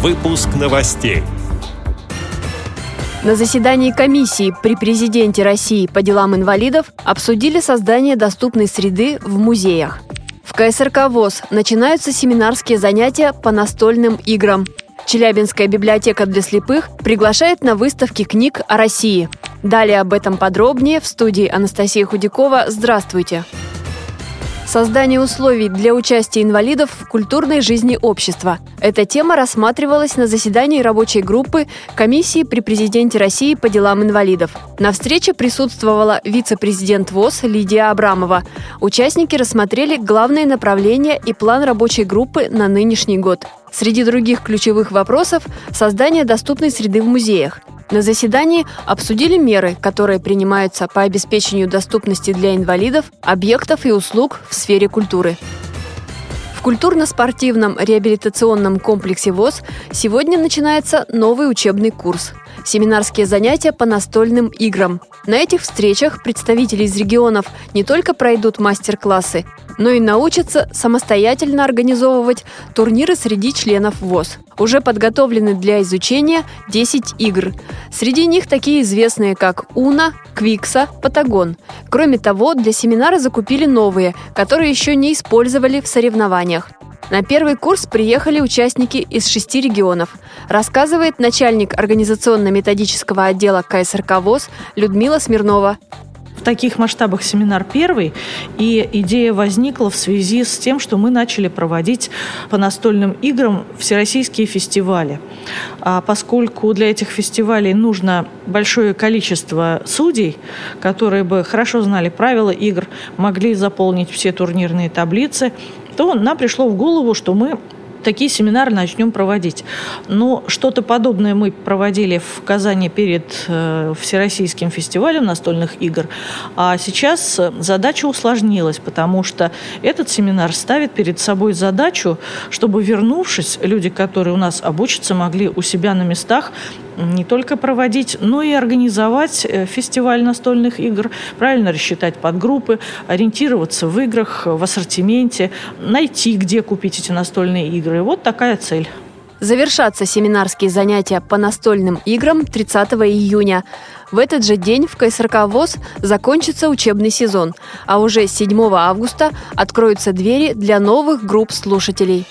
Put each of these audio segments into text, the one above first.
Выпуск новостей. На заседании комиссии при президенте России по делам инвалидов обсудили создание доступной среды в музеях. В КСРК ВОЗ начинаются семинарские занятия по настольным играм. Челябинская библиотека для слепых приглашает на выставки книг о России. Далее об этом подробнее в студии Анастасия Худякова. Здравствуйте! Создание условий для участия инвалидов в культурной жизни общества. Эта тема рассматривалась на заседании рабочей группы комиссии при президенте России по делам инвалидов. На встрече присутствовала вице-президент ВОЗ Лидия Абрамова. Участники рассмотрели главные направления и план рабочей группы на нынешний год. Среди других ключевых вопросов – создание доступной среды в музеях, на заседании обсудили меры, которые принимаются по обеспечению доступности для инвалидов объектов и услуг в сфере культуры. В культурно-спортивном реабилитационном комплексе ВОЗ сегодня начинается новый учебный курс – семинарские занятия по настольным играм. На этих встречах представители из регионов не только пройдут мастер-классы, но и научатся самостоятельно организовывать турниры среди членов ВОЗ. Уже подготовлены для изучения 10 игр. Среди них такие известные, как Уна, Квикса, Патагон. Кроме того, для семинара закупили новые, которые еще не использовали в соревнованиях. На первый курс приехали участники из шести регионов, рассказывает начальник организационно-методического отдела КСРК ВОЗ Людмила Смирнова в таких масштабах семинар первый, и идея возникла в связи с тем, что мы начали проводить по настольным играм всероссийские фестивали. А поскольку для этих фестивалей нужно большое количество судей, которые бы хорошо знали правила игр, могли заполнить все турнирные таблицы, то нам пришло в голову, что мы такие семинары начнем проводить. Но что-то подобное мы проводили в Казани перед э, Всероссийским фестивалем настольных игр. А сейчас задача усложнилась, потому что этот семинар ставит перед собой задачу, чтобы, вернувшись, люди, которые у нас обучатся, могли у себя на местах не только проводить, но и организовать э, фестиваль настольных игр, правильно рассчитать подгруппы, ориентироваться в играх, в ассортименте, найти, где купить эти настольные игры. Вот такая цель. Завершатся семинарские занятия по настольным играм 30 июня. В этот же день в КСРК ВОЗ закончится учебный сезон, а уже 7 августа откроются двери для новых групп слушателей.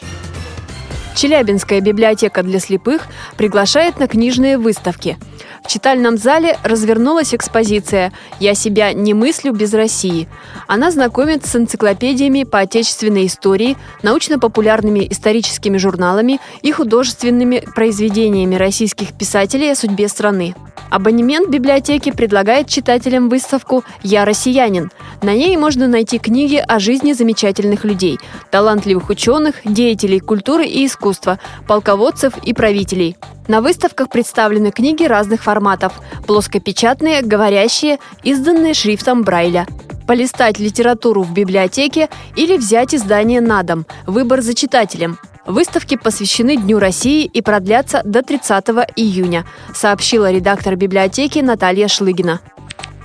Челябинская библиотека для слепых приглашает на книжные выставки. В читальном зале развернулась экспозиция «Я себя не мыслю без России». Она знакомит с энциклопедиями по отечественной истории, научно-популярными историческими журналами и художественными произведениями российских писателей о судьбе страны. Абонемент библиотеки предлагает читателям выставку «Я россиянин». На ней можно найти книги о жизни замечательных людей, талантливых ученых, деятелей культуры и искусства, полководцев и правителей. На выставках представлены книги разных форматов – плоскопечатные, говорящие, изданные шрифтом Брайля. Полистать литературу в библиотеке или взять издание на дом – выбор за читателем – Выставки посвящены Дню России и продлятся до 30 июня, сообщила редактор библиотеки Наталья Шлыгина.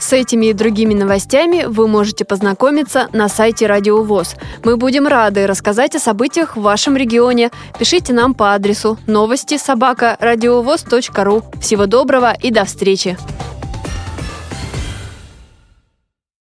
С этими и другими новостями вы можете познакомиться на сайте Радио ВОЗ. Мы будем рады рассказать о событиях в вашем регионе. Пишите нам по адресу новости собака ру. Всего доброго и до встречи!